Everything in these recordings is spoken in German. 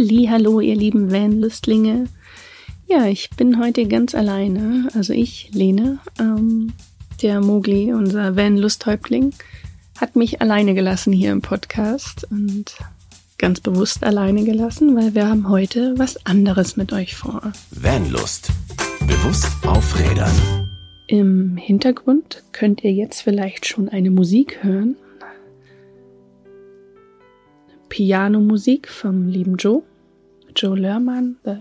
Hallo, ihr lieben Van-Lüstlinge. Ja, ich bin heute ganz alleine. Also ich, Lene, ähm, der Mogli, unser Van-Lusthäuptling, hat mich alleine gelassen hier im Podcast und ganz bewusst alleine gelassen, weil wir haben heute was anderes mit euch vor. Vanlust. Bewusst auf Rädern. Im Hintergrund könnt ihr jetzt vielleicht schon eine Musik hören. Pianomusik vom lieben Joe. Joe Lerman, The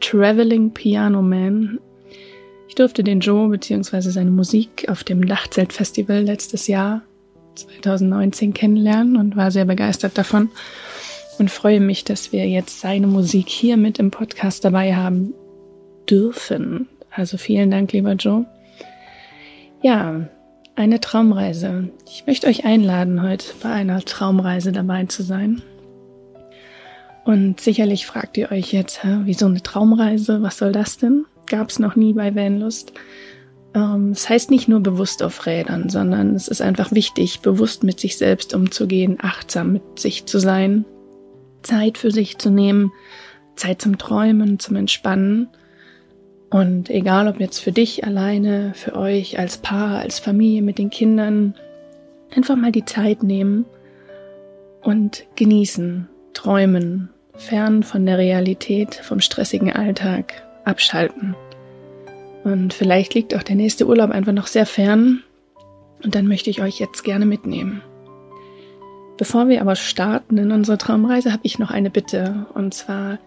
Traveling Piano Man. Ich durfte den Joe bzw. seine Musik auf dem Dachzeltfestival letztes Jahr 2019 kennenlernen und war sehr begeistert davon und freue mich, dass wir jetzt seine Musik hier mit im Podcast dabei haben dürfen. Also vielen Dank, lieber Joe. Ja, eine Traumreise. Ich möchte euch einladen, heute bei einer Traumreise dabei zu sein. Und sicherlich fragt ihr euch jetzt, hä, wieso eine Traumreise? Was soll das denn? Gab es noch nie bei Vanlust. Ähm, es heißt nicht nur bewusst auf Rädern, sondern es ist einfach wichtig, bewusst mit sich selbst umzugehen, achtsam mit sich zu sein, Zeit für sich zu nehmen, Zeit zum Träumen, zum Entspannen. Und egal ob jetzt für dich alleine, für euch als Paar, als Familie mit den Kindern, einfach mal die Zeit nehmen und genießen, träumen, fern von der Realität, vom stressigen Alltag, abschalten. Und vielleicht liegt auch der nächste Urlaub einfach noch sehr fern und dann möchte ich euch jetzt gerne mitnehmen. Bevor wir aber starten in unsere Traumreise, habe ich noch eine Bitte. Und zwar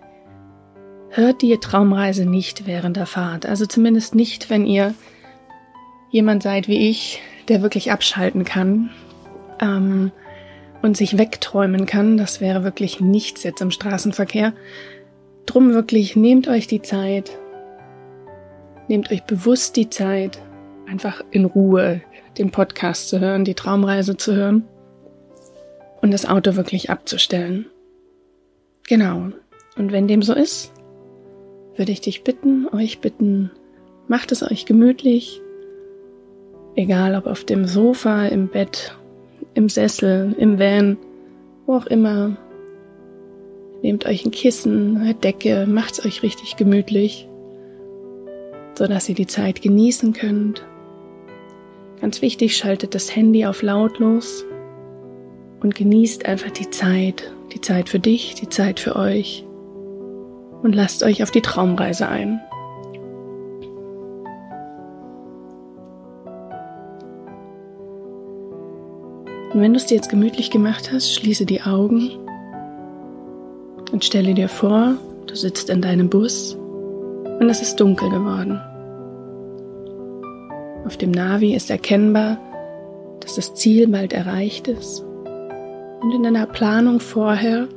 hört die Traumreise nicht während der Fahrt. Also zumindest nicht, wenn ihr jemand seid wie ich, der wirklich abschalten kann ähm, und sich wegträumen kann. Das wäre wirklich nichts jetzt im Straßenverkehr. Drum wirklich nehmt euch die Zeit, nehmt euch bewusst die Zeit, einfach in Ruhe den Podcast zu hören, die Traumreise zu hören und das Auto wirklich abzustellen. Genau. Und wenn dem so ist, würde ich dich bitten, euch bitten, macht es euch gemütlich, egal ob auf dem Sofa, im Bett, im Sessel, im Van, wo auch immer. Nehmt euch ein Kissen, eine Decke, macht es euch richtig gemütlich, so dass ihr die Zeit genießen könnt. Ganz wichtig, schaltet das Handy auf lautlos und genießt einfach die Zeit, die Zeit für dich, die Zeit für euch und lasst euch auf die Traumreise ein. Und wenn du es dir jetzt gemütlich gemacht hast, schließe die Augen und stelle dir vor, du sitzt in deinem Bus und es ist dunkel geworden. Auf dem Navi ist erkennbar, dass das Ziel bald erreicht ist und in deiner Planung vorher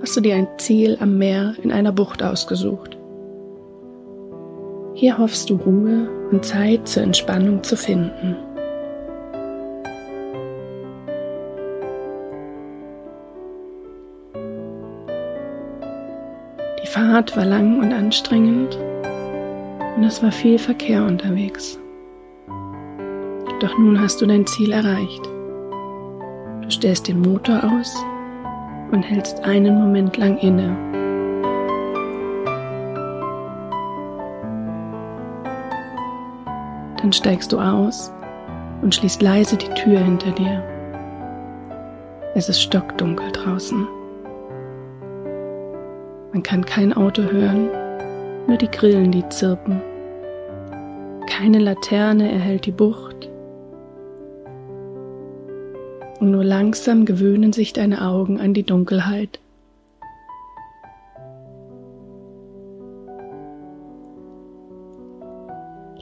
hast du dir ein Ziel am Meer in einer Bucht ausgesucht. Hier hoffst du Ruhe und Zeit zur Entspannung zu finden. Fahrt war lang und anstrengend und es war viel Verkehr unterwegs. Doch nun hast du dein Ziel erreicht. Du stellst den Motor aus und hältst einen Moment lang inne. Dann steigst du aus und schließt leise die Tür hinter dir. Es ist stockdunkel draußen. Man kann kein Auto hören, nur die Grillen, die zirpen. Keine Laterne erhält die Bucht und nur langsam gewöhnen sich deine Augen an die Dunkelheit.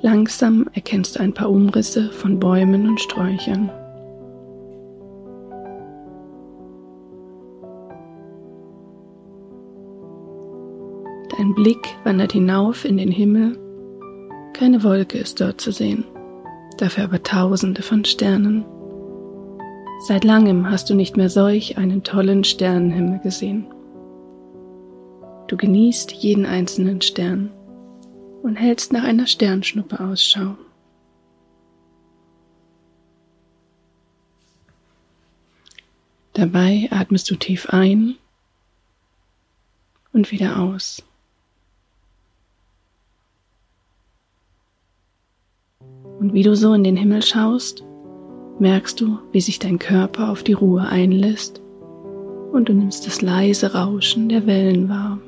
Langsam erkennst du ein paar Umrisse von Bäumen und Sträuchern. Blick wandert hinauf in den Himmel. Keine Wolke ist dort zu sehen, dafür aber tausende von Sternen. Seit langem hast du nicht mehr solch einen tollen Sternenhimmel gesehen. Du genießt jeden einzelnen Stern und hältst nach einer Sternschnuppe Ausschau. Dabei atmest du tief ein und wieder aus. Und wie du so in den Himmel schaust, merkst du, wie sich dein Körper auf die Ruhe einlässt und du nimmst das leise Rauschen der Wellen wahr.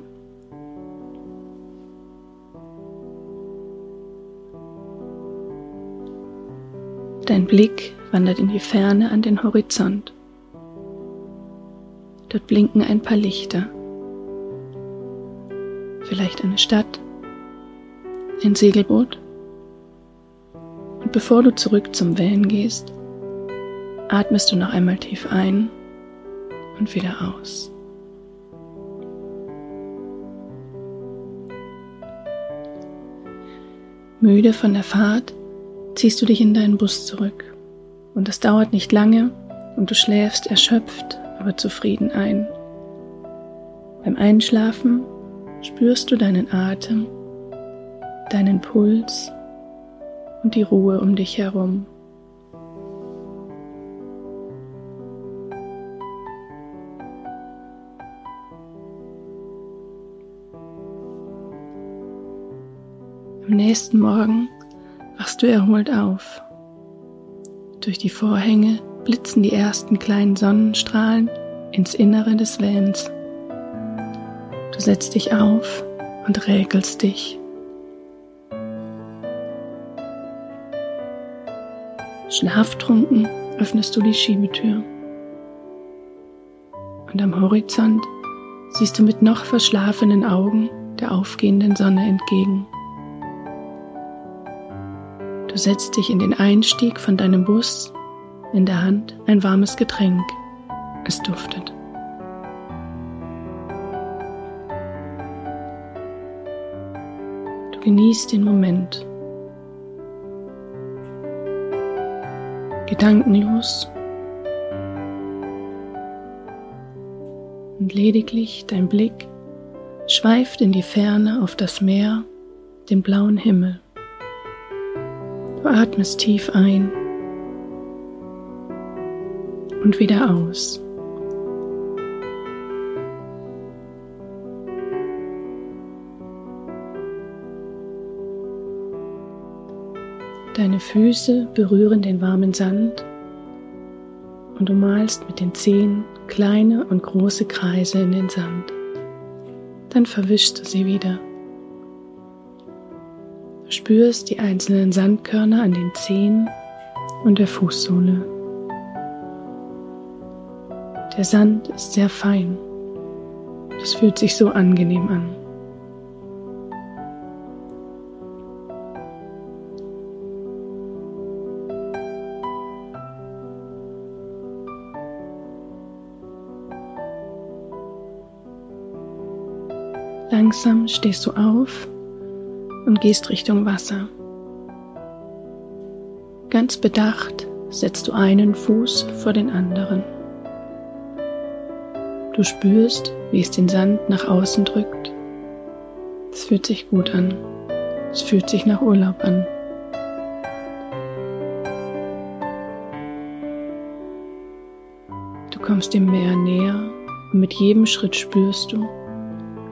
Dein Blick wandert in die Ferne an den Horizont. Dort blinken ein paar Lichter. Vielleicht eine Stadt, ein Segelboot. Bevor du zurück zum Wellen gehst, atmest du noch einmal tief ein und wieder aus. Müde von der Fahrt ziehst du dich in deinen Bus zurück. Und es dauert nicht lange und du schläfst erschöpft, aber zufrieden ein. Beim Einschlafen spürst du deinen Atem, deinen Puls und die Ruhe um dich herum. Am nächsten Morgen wachst du erholt auf. Durch die Vorhänge blitzen die ersten kleinen Sonnenstrahlen ins Innere des Vans. Du setzt dich auf und räkelst dich. Schlaftrunken öffnest du die Schiebetür. Und am Horizont siehst du mit noch verschlafenen Augen der aufgehenden Sonne entgegen. Du setzt dich in den Einstieg von deinem Bus, in der Hand ein warmes Getränk. Es duftet. Du genießt den Moment. Gedankenlos und lediglich dein Blick schweift in die Ferne auf das Meer, den blauen Himmel. Du atmest tief ein und wieder aus. Deine Füße berühren den warmen Sand und du malst mit den Zehen kleine und große Kreise in den Sand. Dann verwischst du sie wieder spürst die einzelnen Sandkörner an den Zehen und der Fußsohle. Der Sand ist sehr fein. Das fühlt sich so angenehm an. Langsam stehst du auf und gehst Richtung Wasser. Ganz bedacht setzt du einen Fuß vor den anderen. Du spürst, wie es den Sand nach außen drückt. Es fühlt sich gut an. Es fühlt sich nach Urlaub an. Du kommst dem Meer näher und mit jedem Schritt spürst du,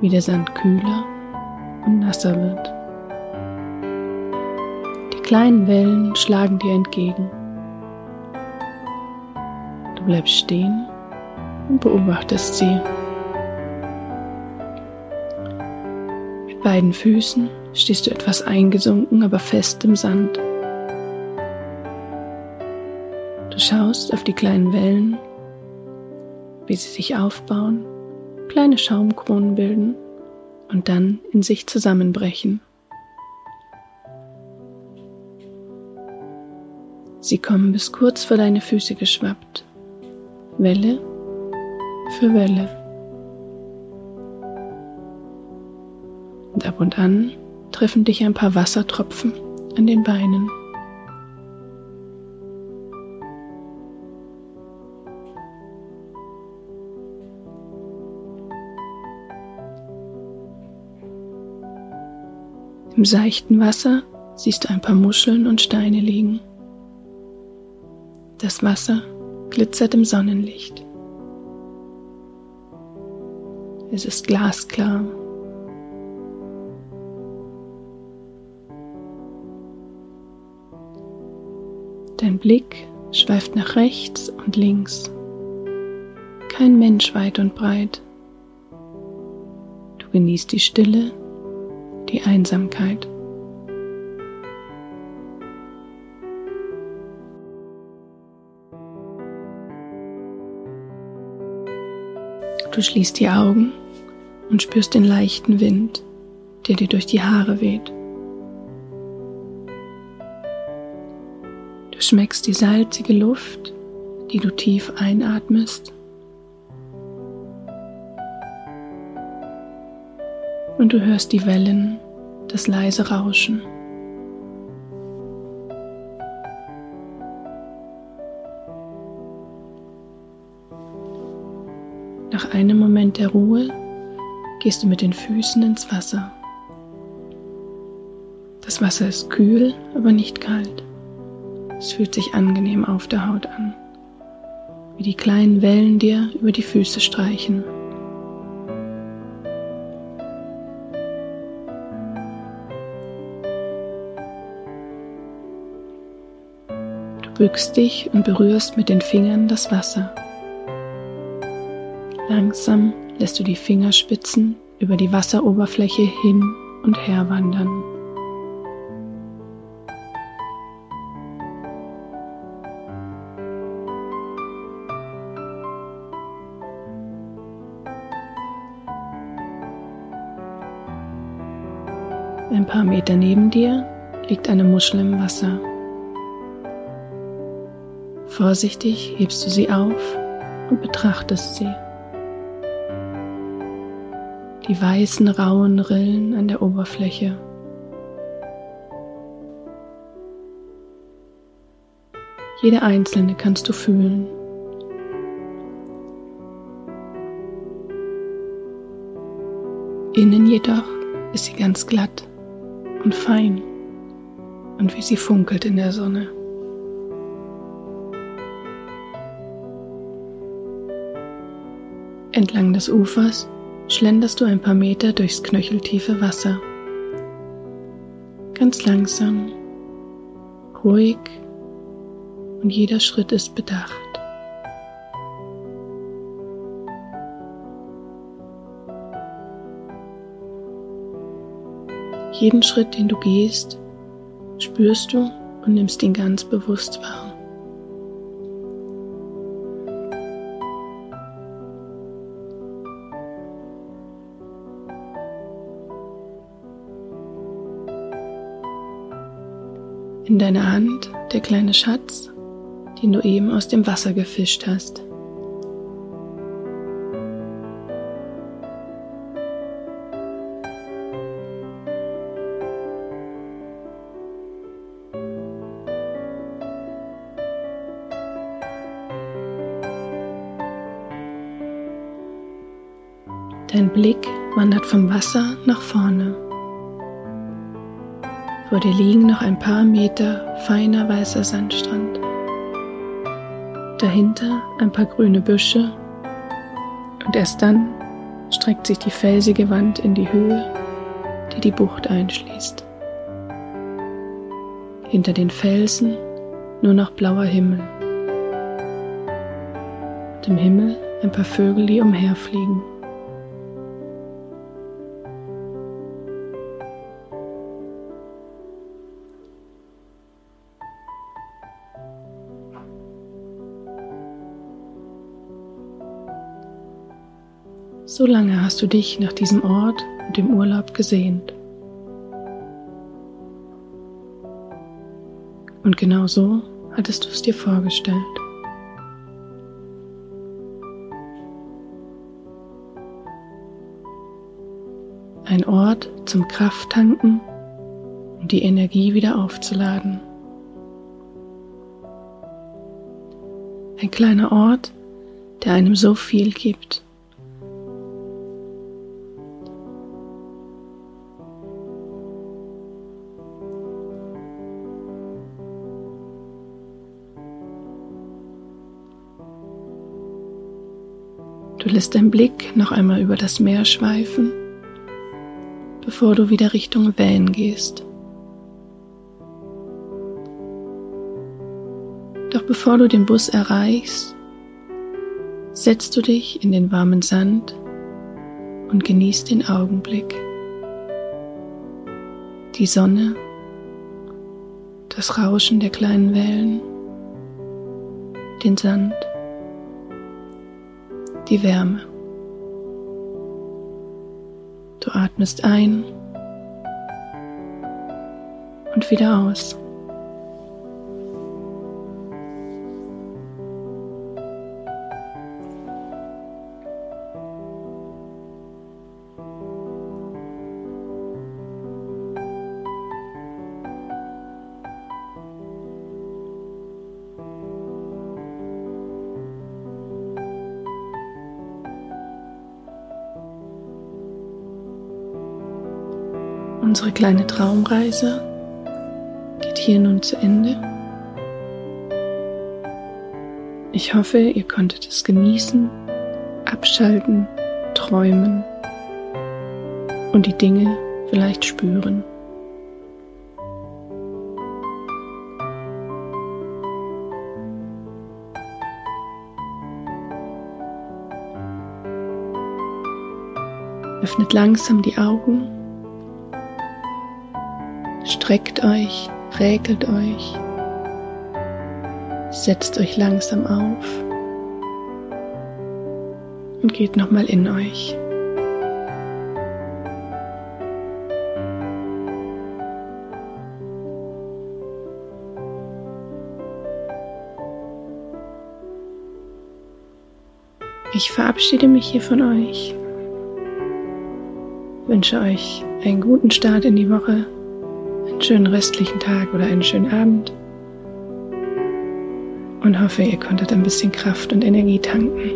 wie der Sand kühler und nasser wird kleinen Wellen schlagen dir entgegen. Du bleibst stehen und beobachtest sie. Mit beiden Füßen stehst du etwas eingesunken, aber fest im Sand. Du schaust auf die kleinen Wellen, wie sie sich aufbauen, kleine Schaumkronen bilden und dann in sich zusammenbrechen. Sie kommen bis kurz vor deine Füße geschwappt. Welle für Welle. Und ab und an treffen dich ein paar Wassertropfen an den Beinen. Im seichten Wasser siehst du ein paar Muscheln und Steine liegen. Das Wasser glitzert im Sonnenlicht. Es ist glasklar. Dein Blick schweift nach rechts und links. Kein Mensch weit und breit. Du genießt die Stille, die Einsamkeit. Du schließt die Augen und spürst den leichten Wind, der dir durch die Haare weht. Du schmeckst die salzige Luft, die du tief einatmest. Und du hörst die Wellen, das leise Rauschen. Nach einem Moment der Ruhe gehst du mit den Füßen ins Wasser. Das Wasser ist kühl, aber nicht kalt. Es fühlt sich angenehm auf der Haut an, wie die kleinen Wellen dir über die Füße streichen. Bückst dich und berührst mit den Fingern das Wasser. Langsam lässt du die Fingerspitzen über die Wasseroberfläche hin und her wandern. Ein paar Meter neben dir liegt eine Muschel im Wasser. Vorsichtig hebst du sie auf und betrachtest sie die weißen rauen Rillen an der Oberfläche. Jede einzelne kannst du fühlen. Innen jedoch ist sie ganz glatt und fein und wie sie funkelt in der Sonne. Entlang des Ufers schlenderst du ein paar Meter durchs knöcheltiefe Wasser. Ganz langsam, ruhig und jeder Schritt ist bedacht. Jeden Schritt, den du gehst, spürst du und nimmst ihn ganz bewusst wahr. In deiner Hand der kleine Schatz, den du eben aus dem Wasser gefischt hast. Dein Blick wandert vom Wasser nach vorne. Vor dir liegen noch ein paar Meter feiner weißer Sandstrand. Dahinter ein paar grüne Büsche und erst dann streckt sich die felsige Wand in die Höhe, die die Bucht einschließt. Hinter den Felsen nur noch blauer Himmel. Und im Himmel ein paar Vögel, die umherfliegen. So lange hast du dich nach diesem Ort und dem Urlaub gesehnt. Und genau so hattest du es dir vorgestellt. Ein Ort zum Krafttanken und die Energie wieder aufzuladen. Ein kleiner Ort, der einem so viel gibt. Du lässt deinen Blick noch einmal über das Meer schweifen, bevor du wieder Richtung Van gehst. Doch bevor du den Bus erreichst, setzt du dich in den warmen Sand und genießt den Augenblick. Die Sonne, das Rauschen der kleinen Wellen, den Sand die Wärme. Du atmest ein und wieder aus. Unsere kleine Traumreise geht hier nun zu Ende. Ich hoffe, ihr konntet es genießen, abschalten, träumen und die Dinge vielleicht spüren. Öffnet langsam die Augen Streckt euch, räkelt euch, setzt euch langsam auf. Und geht nochmal in euch. Ich verabschiede mich hier von euch, wünsche euch einen guten Start in die Woche schönen restlichen Tag oder einen schönen Abend und hoffe, ihr konntet ein bisschen Kraft und Energie tanken.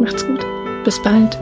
Macht's gut. Bis bald.